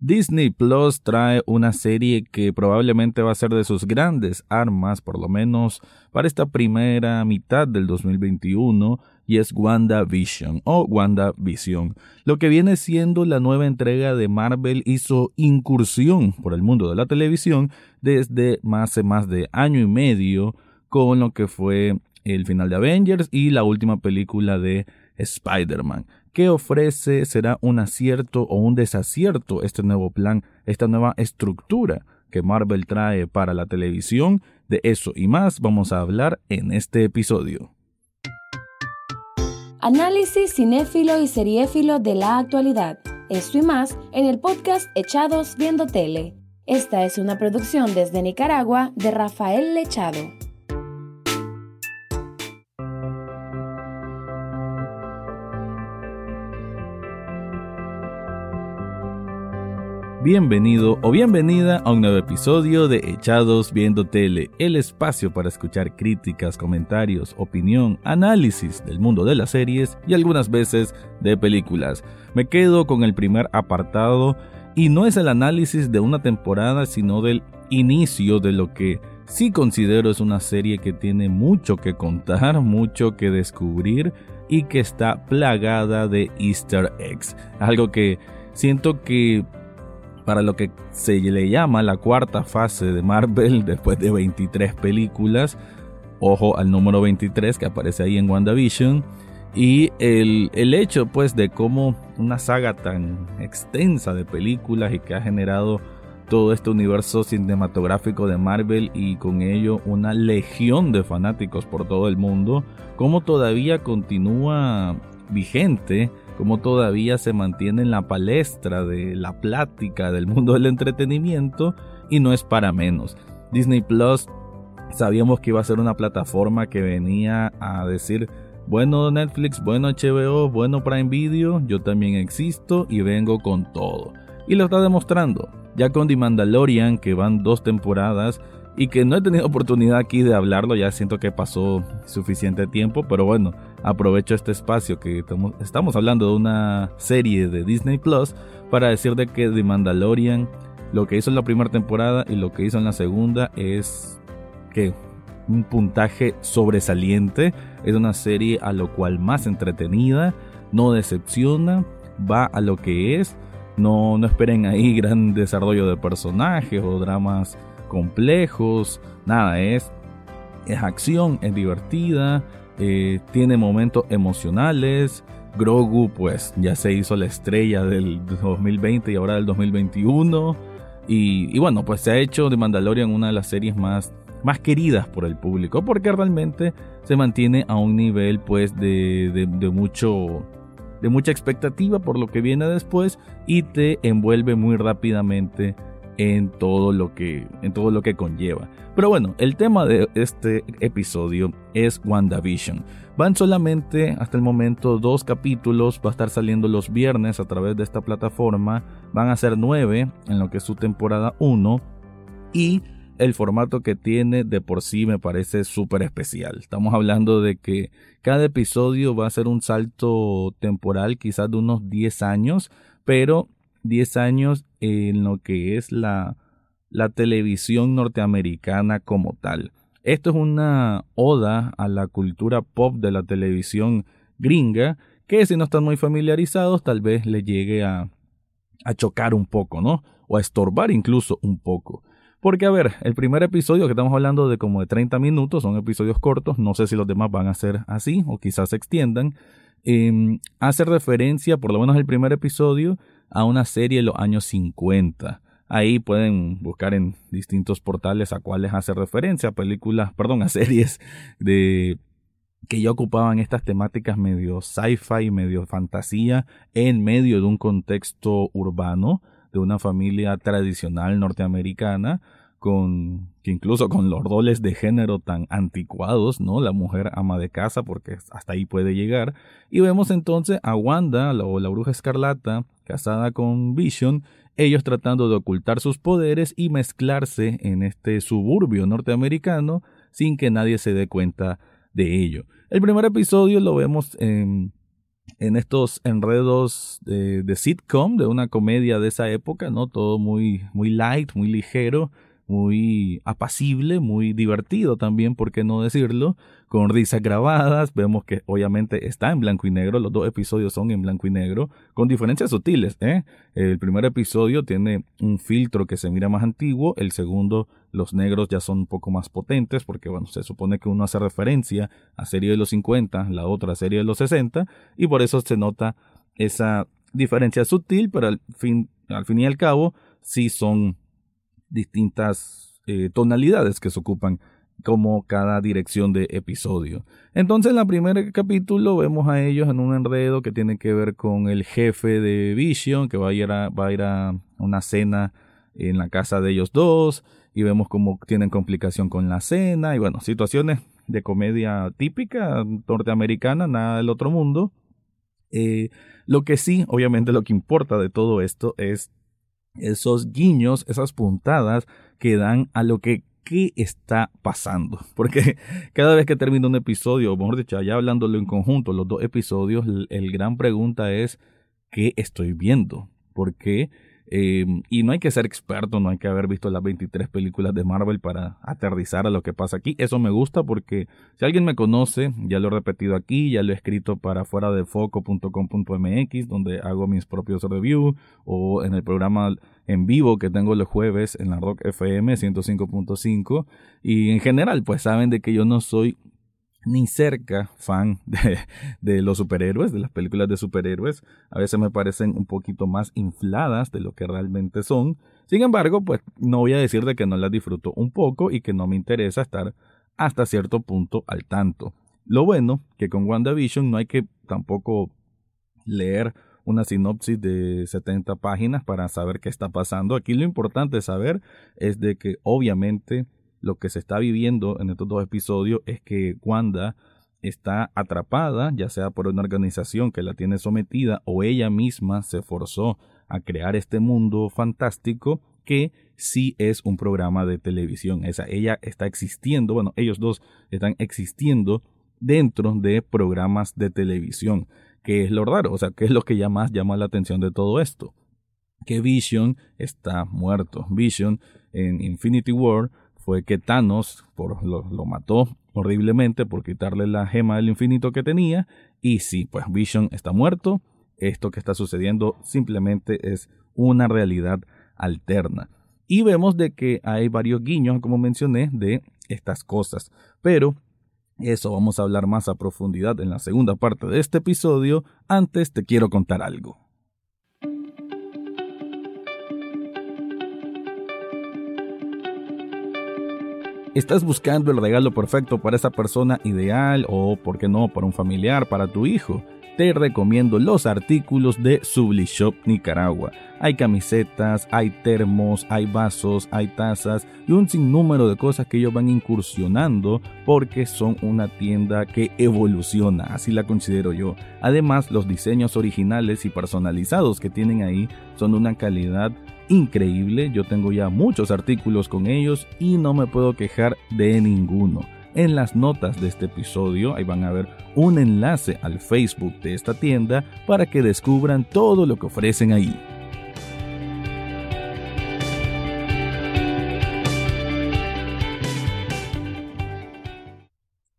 Disney Plus trae una serie que probablemente va a ser de sus grandes armas, por lo menos para esta primera mitad del 2021, y es WandaVision o WandaVision. Lo que viene siendo la nueva entrega de Marvel hizo incursión por el mundo de la televisión desde hace más de año y medio con lo que fue el final de Avengers y la última película de Spider-Man. ¿Qué ofrece? ¿Será un acierto o un desacierto este nuevo plan, esta nueva estructura que Marvel trae para la televisión? De eso y más vamos a hablar en este episodio. Análisis cinéfilo y seriéfilo de la actualidad. Esto y más en el podcast Echados Viendo Tele. Esta es una producción desde Nicaragua de Rafael Lechado. Bienvenido o bienvenida a un nuevo episodio de Echados Viendo Tele, el espacio para escuchar críticas, comentarios, opinión, análisis del mundo de las series y algunas veces de películas. Me quedo con el primer apartado y no es el análisis de una temporada, sino del inicio de lo que sí considero es una serie que tiene mucho que contar, mucho que descubrir y que está plagada de easter eggs. Algo que siento que para lo que se le llama la cuarta fase de Marvel después de 23 películas. Ojo al número 23 que aparece ahí en WandaVision. Y el, el, hecho pues de cómo una saga tan extensa de películas y que ha generado todo este universo cinematográfico de Marvel y con ello una legión de fanáticos por todo el mundo, cómo todavía continúa vigente como todavía se mantiene en la palestra de la plática del mundo del entretenimiento y no es para menos. Disney Plus sabíamos que iba a ser una plataforma que venía a decir, bueno Netflix, bueno HBO, bueno Prime Video, yo también existo y vengo con todo. Y lo está demostrando. Ya con The Mandalorian, que van dos temporadas, y que no he tenido oportunidad aquí de hablarlo, ya siento que pasó suficiente tiempo, pero bueno, aprovecho este espacio que estamos hablando de una serie de Disney Plus para decir de que The Mandalorian, lo que hizo en la primera temporada y lo que hizo en la segunda es que un puntaje sobresaliente, es una serie a lo cual más entretenida, no decepciona, va a lo que es, no, no esperen ahí gran desarrollo de personajes o dramas complejos, nada, es, es acción, es divertida, eh, tiene momentos emocionales. Grogu pues ya se hizo la estrella del 2020 y ahora del 2021. Y, bueno, pues se ha hecho de Mandalorian una de las series más, más queridas por el público porque realmente se mantiene a un nivel pues de, de, de mucho de mucha expectativa por lo que viene después y te envuelve muy rápidamente en todo lo que en todo lo que conlleva. Pero bueno, el tema de este episodio es WandaVision. Van solamente hasta el momento dos capítulos, va a estar saliendo los viernes a través de esta plataforma, van a ser nueve en lo que es su temporada 1 y el formato que tiene de por sí me parece súper especial. Estamos hablando de que cada episodio va a ser un salto temporal quizás de unos 10 años, pero 10 años en lo que es la, la televisión norteamericana como tal. Esto es una oda a la cultura pop de la televisión gringa, que si no están muy familiarizados tal vez le llegue a, chocar un poco, ¿no? O a estorbar incluso un poco. Porque, a ver, el primer episodio que estamos hablando de como de 30 minutos, son episodios cortos, no sé si los demás van a ser así o quizás se extiendan, eh, hace referencia, por lo menos el primer episodio, a una serie de los años 50. Ahí pueden buscar en distintos portales a cuáles hace referencia, películas, perdón, a series de que ya ocupaban estas temáticas medio sci-fi, medio fantasía, en medio de un contexto urbano de una familia tradicional norteamericana, con incluso con los roles de género tan anticuados, ¿no? La mujer ama de casa porque hasta ahí puede llegar. Y vemos entonces a Wanda o la bruja escarlata casada con Vision, ellos tratando de ocultar sus poderes y mezclarse en este suburbio norteamericano sin que nadie se dé cuenta de ello. El primer episodio lo vemos en en estos enredos de, de, sitcom, de una comedia de esa época, ¿no? Todo muy, muy light, muy ligero, muy apacible, muy divertido también, por qué no decirlo, con risas grabadas, vemos que obviamente está en blanco y negro, los dos episodios son en blanco y negro, con diferencias sutiles, ¿eh? El primer episodio tiene un filtro que se mira más antiguo, el segundo los negros ya son un poco más potentes, porque bueno, se supone que uno hace referencia a serie de los 50, la otra serie de los 60, y por eso se nota esa diferencia sutil, pero al fin, al fin y al cabo sí son distintas eh, tonalidades que se ocupan como cada dirección de episodio. Entonces en el primer capítulo vemos a ellos en un enredo que tiene que ver con el jefe de Vision que va a ir a, va a, ir a una cena en la casa de ellos dos y vemos cómo tienen complicación con la cena y bueno, situaciones de comedia típica norteamericana, nada del otro mundo. Eh, lo que sí, obviamente lo que importa de todo esto es esos guiños, esas puntadas que dan a lo que qué está pasando. Porque cada vez que termina un episodio, o mejor dicho, ya hablándolo en conjunto, los dos episodios, el gran pregunta es, ¿qué estoy viendo? Porque Em, y no hay que ser experto, no hay que haber visto las 23 películas de Marvel para aterrizar a lo que pasa aquí. Eso me gusta porque si alguien me conoce, ya lo he repetido aquí, ya lo he escrito para fuera de foco.com.mx, donde hago mis propios reviews, o en el programa en vivo que tengo los jueves en la Rock FM 105.5. Y en general, pues saben de que yo no soy ni cerca fan de, los superhéroes, de las películas de superhéroes. A veces me parecen un poquito más infladas de lo que realmente son. Sin embargo, pues no voy a decir de que no las disfruto un poco y que no me interesa estar hasta cierto punto al tanto. Lo bueno que con WandaVision no hay que tampoco leer una sinopsis de 70 páginas para saber qué está pasando. Aquí lo importante saber es de que obviamente lo que se está viviendo en estos dos episodios es que Wanda está atrapada, ya sea por una organización que la tiene sometida o ella misma se forzó a crear este mundo fantástico que sí es un programa de televisión. Esa, ella está existiendo, bueno, ellos dos están existiendo dentro de programas de televisión, que es lo raro, o sea, que es lo que ya más llama la atención de todo esto. Que Vision está muerto. Vision en Infinity War fue que Thanos lo, mató horriblemente por quitarle la gema del infinito que tenía. Y sí, pues Vision está muerto. Esto que está sucediendo simplemente es una realidad alterna. Y vemos de que hay varios guiños, como mencioné, de estas cosas. Pero eso vamos a hablar más a profundidad en la segunda parte de este episodio. Antes te quiero contar algo. ¿Estás buscando el regalo perfecto para esa persona ideal o, por qué no, para un familiar, para tu hijo? Te recomiendo los artículos de Sublishop Nicaragua. Hay camisetas, hay termos, hay vasos, hay tazas y un sinnúmero de cosas que ellos van incursionando porque son una tienda que evoluciona, así la considero yo. Además, los diseños originales y personalizados que tienen ahí son de una calidad increíble. Yo tengo ya muchos artículos con ellos y no me puedo quejar de ninguno. En las notas de este episodio ahí van a ver un enlace al Facebook de esta tienda para que descubran todo lo que ofrecen ahí.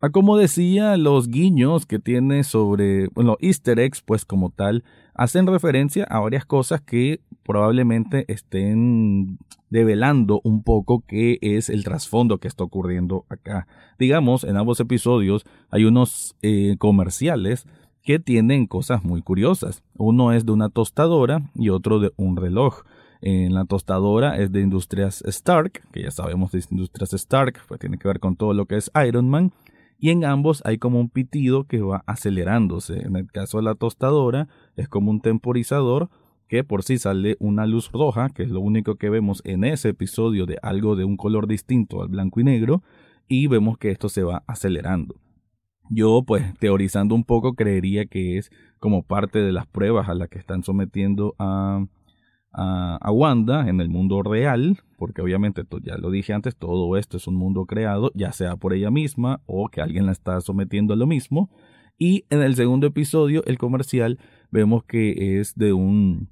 A como decía, los guiños que tiene sobre, bueno, easter eggs, pues como tal, hacen referencia a varias cosas que probablemente estén develando un poco qué es el trasfondo que está ocurriendo acá. Digamos, en ambos episodios hay unos eh, comerciales que tienen cosas muy curiosas. Uno es de una tostadora y otro de un reloj. En la tostadora es de Industrias Stark, que ya sabemos de Industrias Stark, pues tiene que ver con todo lo que es Iron Man y en ambos hay como un pitido que va acelerándose. En el caso de la tostadora es como un temporizador que por sí sale una luz roja, que es lo único que vemos en ese episodio de algo de un color distinto al blanco y negro, y vemos que esto se va acelerando. Yo, pues, teorizando un poco, creería que es como parte de las pruebas a las que están sometiendo a, a, Wanda en el mundo real, porque obviamente ya lo dije antes, todo esto es un mundo creado, ya sea por ella misma o que alguien la está sometiendo a lo mismo. Y en el segundo episodio, el comercial, vemos que es de un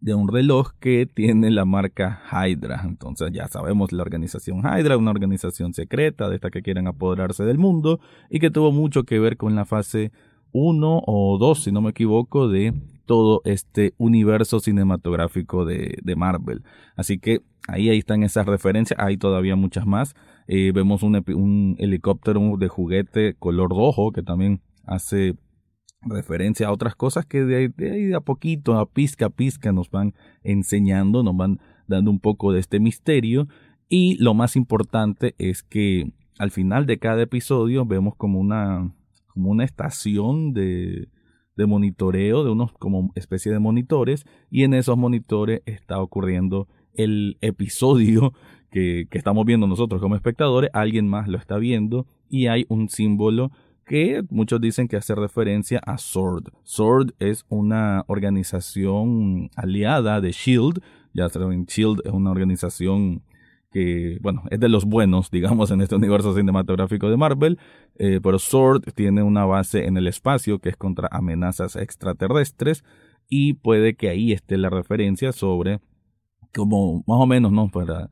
de un reloj que tiene la marca Hydra. Entonces ya sabemos la organización Hydra, una organización secreta de esta que quieren apoderarse del mundo y que tuvo mucho que ver con la fase 1 o 2, si no me equivoco, de todo este universo cinematográfico de, Marvel. Así que ahí, ahí están esas referencias, hay todavía muchas más. Eh, vemos un, helicóptero de juguete color rojo que también hace referencia a otras cosas que de, ahí de a poquito, a pizca a pizca, nos van enseñando, nos van dando un poco de este misterio. Y lo más importante es que al final de cada episodio vemos como una, como una estación de, de monitoreo, de unos como especie de monitores, y en esos monitores está ocurriendo el episodio que, que estamos viendo nosotros como espectadores, alguien más lo está viendo y hay un símbolo que muchos dicen que hace referencia a SWORD. SWORD es una organización aliada de SHIELD. Ya saben, SHIELD es una organización que, bueno, es de los buenos, digamos, en este universo cinematográfico de Marvel, eh, pero SWORD tiene una base en el espacio que es contra amenazas extraterrestres y puede que ahí esté la referencia sobre, como más o menos, ¿no? Para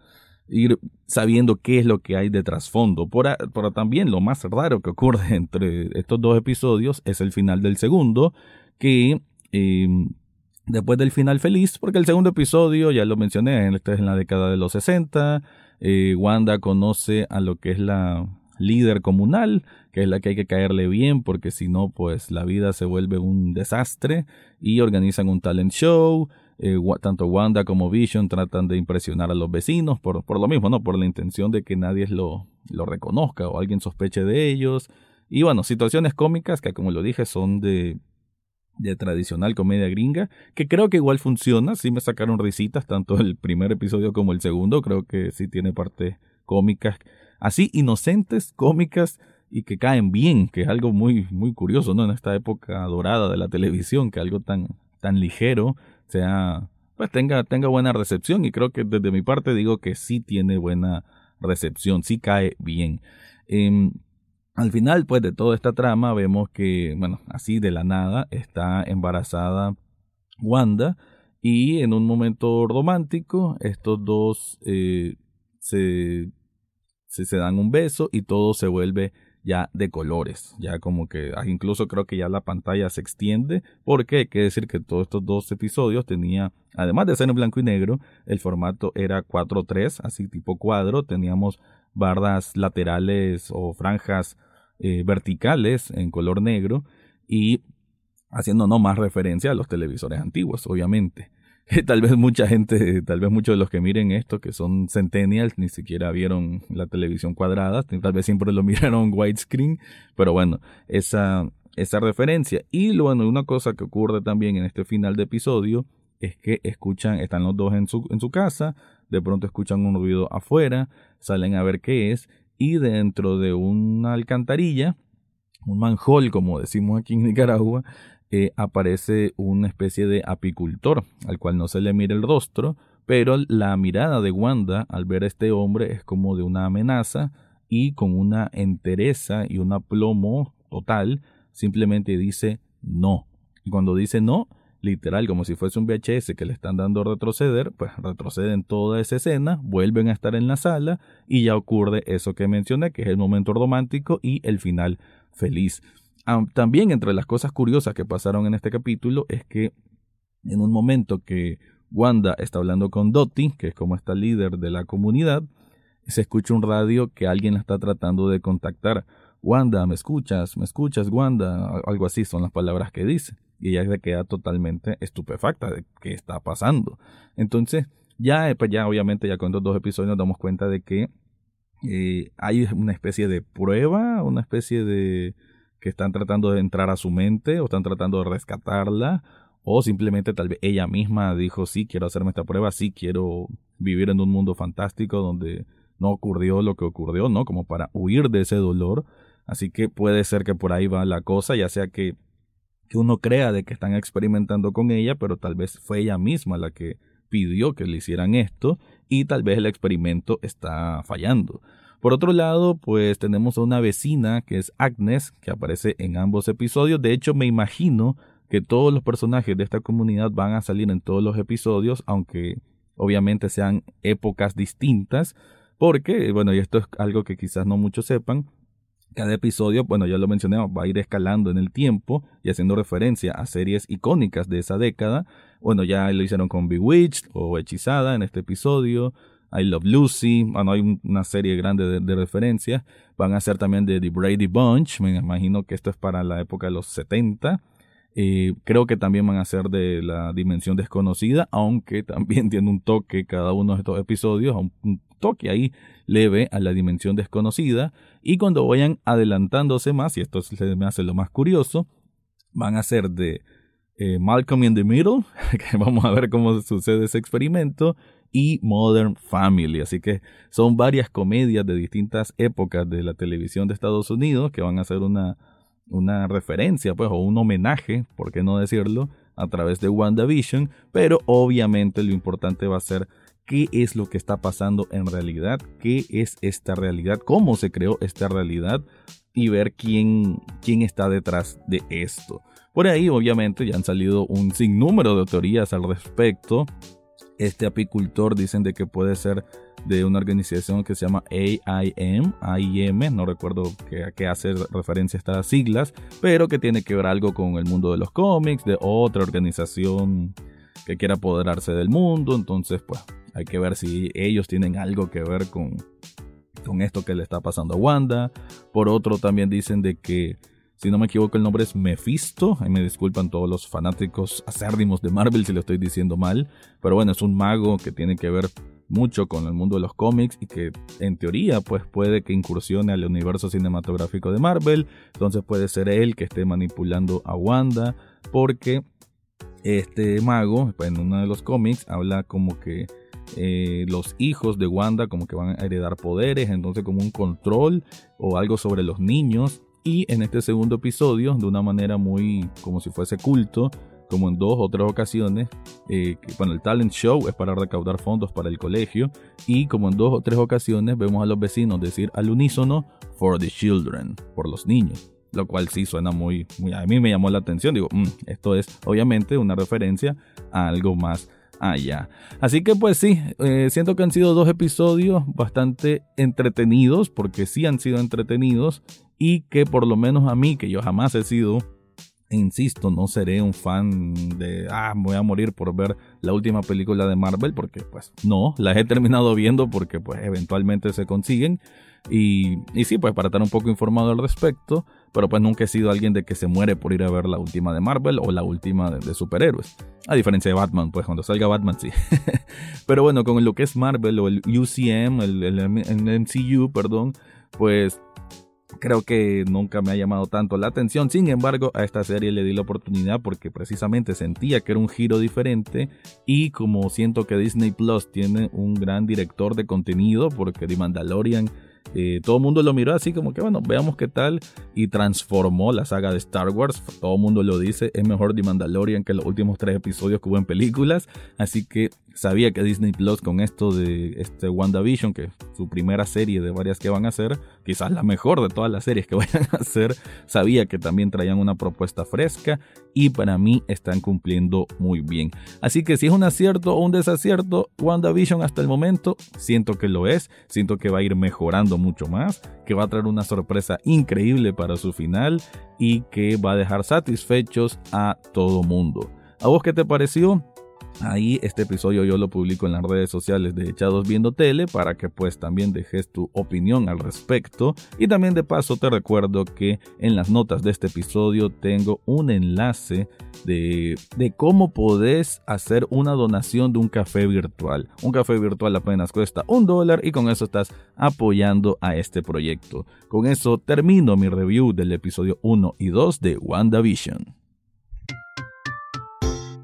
ir sabiendo qué es lo que hay de trasfondo. Pero también lo más raro que ocurre entre estos dos episodios es el final del segundo, que em, después del final feliz, porque el segundo episodio, ya lo mencioné, este es en la década de los 60, eh, Wanda conoce a lo que es la líder comunal, que es la que hay que caerle bien, porque si no, pues la vida se vuelve un desastre, y organizan un talent show, eh, tanto Wanda como Vision tratan de impresionar a los vecinos por, por lo mismo, ¿no? Por la intención de que nadie lo, lo reconozca o alguien sospeche de ellos. Y bueno, situaciones cómicas que como lo dije son de, de tradicional comedia gringa, que creo que igual funciona, sí me sacaron risitas, tanto el primer episodio como el segundo, creo que sí tiene partes cómicas, así inocentes, cómicas y que caen bien, que es algo muy, muy curioso, ¿no? En esta época dorada de la televisión, que algo tan, tan ligero sea, pues tenga, tenga buena recepción y creo que desde mi parte digo que sí tiene buena recepción, sí cae bien. Em, al final, pues, de toda esta trama, vemos que, bueno, así de la nada, está embarazada Wanda y en un momento romántico, estos dos eh, se, se, dan un beso y todo se vuelve ya de colores, ya como que ah, incluso creo que ya la pantalla se extiende, porque hay que decir que todos estos dos episodios tenía, además de ser en blanco y negro, el formato era 4-3, así tipo cuadro, teníamos bardas laterales o franjas eh, verticales en color negro y haciendo no más referencia a los televisores antiguos, obviamente. tal vez mucha gente, tal vez muchos de los que miren esto, que son centennials, ni siquiera vieron la televisión cuadrada, tal vez siempre lo miraron widescreen, pero bueno, esa, esa referencia. Y bueno, una cosa que ocurre también en este final de episodio es que escuchan, están los dos en su, en su casa, de pronto escuchan un ruido afuera, salen a ver qué es, y dentro de una alcantarilla, un manhole, como decimos aquí en Nicaragua, eh, aparece una especie de apicultor, al cual no se le mira el rostro, pero la mirada de Wanda al ver a este hombre es como de una amenaza y con una entereza y un aplomo total, simplemente dice no. Y cuando dice no, literal, como si fuese un VHS que le están dando retroceder, pues retroceden toda esa escena, vuelven a estar en la sala y ya ocurre eso que mencioné, que es el momento romántico y el final feliz también entre las cosas curiosas que pasaron en este capítulo es que en un momento que Wanda está hablando con Dottie, que es como esta líder de la comunidad, se escucha un radio que alguien está tratando de contactar. Wanda, ¿me escuchas? ¿Me escuchas, Wanda? Algo así son las palabras que dice. Y ella se queda totalmente estupefacta de qué está pasando. Entonces, ya, pues ya obviamente ya con estos dos episodios nos damos cuenta de que eh, hay una especie de prueba, una especie de que están tratando de entrar a su mente o están tratando de rescatarla o simplemente tal vez ella misma dijo sí quiero hacerme esta prueba, sí quiero vivir en un mundo fantástico donde no ocurrió lo que ocurrió, ¿no? Como para huir de ese dolor. Así que puede ser que por ahí va la cosa, ya sea que, que uno crea de que están experimentando con ella, pero tal vez fue ella misma la que pidió que le hicieran esto y tal vez el experimento está fallando. Por otro lado, pues tenemos a una vecina que es Agnes, que aparece en ambos episodios. De hecho, me imagino que todos los personajes de esta comunidad van a salir en todos los episodios, aunque obviamente sean épocas distintas, porque, bueno, y esto es algo que quizás no muchos sepan, cada episodio, bueno, ya lo mencioné, va a ir escalando en el tiempo y haciendo referencia a series icónicas de esa década. Bueno, ya lo hicieron con Bewitched o Hechizada en este episodio. I Love Lucy, bueno, hay una serie grande de, referencias. Van a ser también de The Brady Bunch, me imagino que esto es para la época de los 70. Eh, creo que también van a ser de la dimensión desconocida, aunque también tiene un toque cada uno de estos episodios, un toque ahí leve a la dimensión desconocida. Y cuando vayan adelantándose más, y esto se me hace lo más curioso, van a ser de eh, Malcolm in the Middle, que vamos a ver cómo sucede ese experimento, y Modern Family. Así que son varias comedias de distintas épocas de la televisión de Estados Unidos que van a ser una, una referencia, pues, o un homenaje, por qué no decirlo, a través de WandaVision, pero obviamente lo importante va a ser qué es lo que está pasando en realidad, qué es esta realidad, cómo se creó esta realidad y ver quién, quién está detrás de esto. Por ahí obviamente ya han salido un sinnúmero de teorías al respecto este apicultor dicen de que puede ser de una organización que se llama AIM, AIM, no recuerdo a qué hace referencia estas siglas, pero que tiene que ver algo con el mundo de los cómics, de otra organización que quiera apoderarse del mundo, entonces pues hay que ver si ellos tienen algo que ver con, con esto que le está pasando a Wanda. Por otro también dicen de que si no me equivoco, el nombre es Mephisto. Ahí me disculpan todos los fanáticos acérdimos de Marvel si lo estoy diciendo mal. Pero bueno, es un mago que tiene que ver mucho con el mundo de los cómics y que en teoría pues puede que incursione al universo cinematográfico de Marvel. Entonces puede ser él que esté manipulando a Wanda porque este mago pues, en uno de los cómics habla como que eh, los hijos de Wanda como que van a heredar poderes, entonces como un control o algo sobre los niños. Y en este segundo episodio, de una manera muy como si fuese culto, como en dos o tres ocasiones, eh, bueno, el talent show es para recaudar fondos para el colegio y como en dos o tres ocasiones vemos a los vecinos decir al unísono for the children, por los niños, lo cual sí suena muy, muy a mí me llamó la atención, digo, mm, esto es obviamente una referencia a algo más allá. Así que pues sí, eh, siento que han sido dos episodios bastante entretenidos, porque sí han sido entretenidos y que por lo menos a mí, que yo jamás he sido, insisto, no seré un fan de, ah, voy a morir por ver la última película de Marvel, porque pues no, las he terminado viendo porque pues eventualmente se consiguen. Y, y sí, pues para estar un poco informado al respecto, pero pues nunca he sido alguien de que se muere por ir a ver la última de Marvel o la última de, superhéroes. A diferencia de Batman, pues cuando salga Batman sí. pero bueno, con lo que es Marvel o el UCM, el, el MCU, perdón, pues creo que nunca me ha llamado tanto la atención. Sin embargo, a esta serie le di la oportunidad porque precisamente sentía que era un giro diferente y como siento que Disney Plus tiene un gran director de contenido porque The Mandalorian eh, todo el mundo lo miró así como que, bueno, veamos qué tal. Y transformó la saga de Star Wars. Todo el mundo lo dice, es mejor The Mandalorian que los últimos tres episodios que hubo en películas. Así que sabía que Disney Plus con esto de este WandaVision, que es su primera serie de varias que van a hacer, quizás la mejor de todas las series que vayan a hacer, sabía que también traían una propuesta fresca y para mí están cumpliendo muy bien. Así que si es un acierto o un desacierto, WandaVision hasta el momento siento que lo es, siento que va a ir mejorando mucho más, que va a traer una sorpresa increíble para su final y que va a dejar satisfechos a todo mundo. ¿A vos qué te pareció? Ahí este episodio yo lo publico en las redes sociales de Echados Viendo Tele para que pues también dejes tu opinión al respecto. Y también de paso te recuerdo que en las notas de este episodio tengo un enlace de, de cómo podés hacer una donación de un café virtual. Un café virtual apenas cuesta un dólar y con eso estás apoyando a este proyecto. Con eso termino mi review del episodio 1 y 2 de WandaVision.